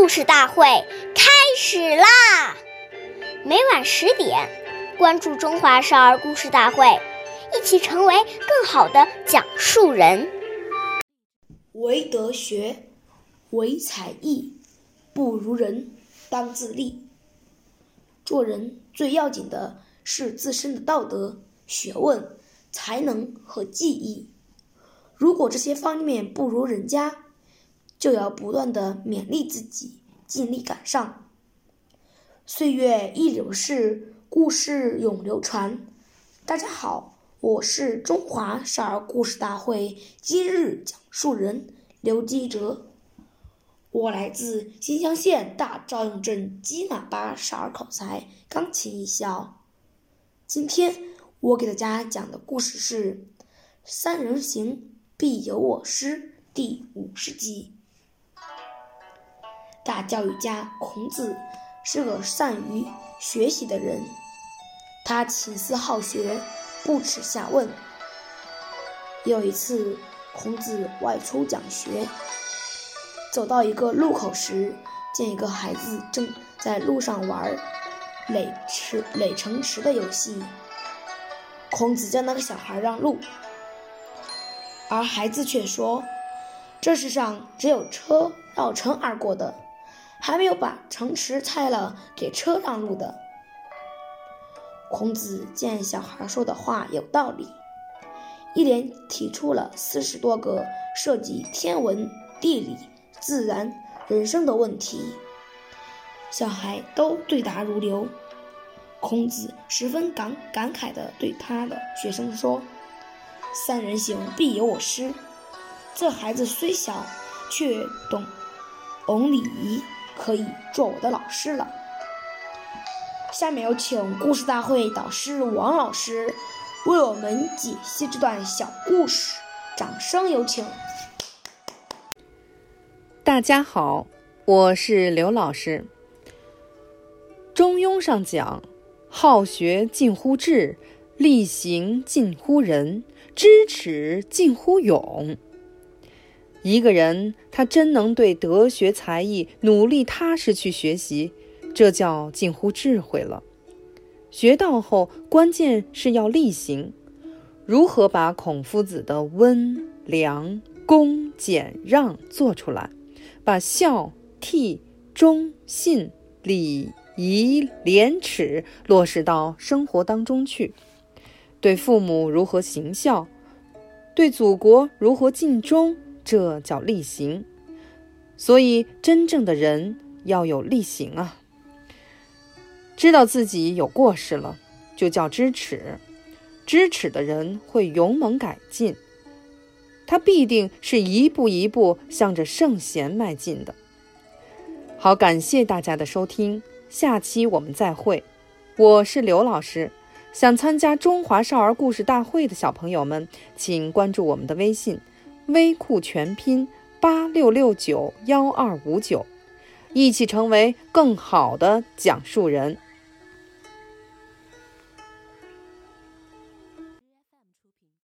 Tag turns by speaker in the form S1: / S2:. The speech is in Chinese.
S1: 故事大会开始啦！每晚十点，关注《中华少儿故事大会》，一起成为更好的讲述人。
S2: 唯德学，唯才艺，不如人，当自立。做人最要紧的是自身的道德、学问、才能和技艺。如果这些方面不如人家，就要不断的勉励自己，尽力赶上。岁月易流逝，故事永流传。大家好，我是中华少儿故事大会今日讲述人刘基哲，我来自新乡县大赵营镇鸡马巴少儿口才钢琴艺校。今天我给大家讲的故事是《三人行，必有我师》第五十集。大教育家孔子是个善于学习的人，他勤思好学，不耻下问。有一次，孔子外出讲学，走到一个路口时，见一个孩子正在路上玩垒池垒城池的游戏。孔子叫那个小孩让路，而孩子却说：“这世上只有车绕城而过的。”还没有把城池拆了给车让路的。孔子见小孩说的话有道理，一连提出了四十多个涉及天文、地理、自然、人生的问题，小孩都对答如流。孔子十分感感慨地对他的学生说：“三人行，必有我师。”这孩子虽小，却懂懂礼仪。可以做我的老师了。下面有请故事大会导师王老师为我们解析这段小故事，掌声有请。
S3: 大家好，我是刘老师。中庸上讲：“好学近乎智，力行近乎仁，知耻近乎勇。”一个人，他真能对德学才艺努力踏实去学习，这叫近乎智慧了。学到后，关键是要力行。如何把孔夫子的温良恭俭让做出来，把孝悌忠信礼仪廉耻落实到生活当中去？对父母如何行孝？对祖国如何尽忠？这叫力行，所以真正的人要有力行啊！知道自己有过失了，就叫知耻。知耻的人会勇猛改进，他必定是一步一步向着圣贤迈进的。好，感谢大家的收听，下期我们再会。我是刘老师，想参加中华少儿故事大会的小朋友们，请关注我们的微信。微库全拼八六六九幺二五九，一起成为更好的讲述人。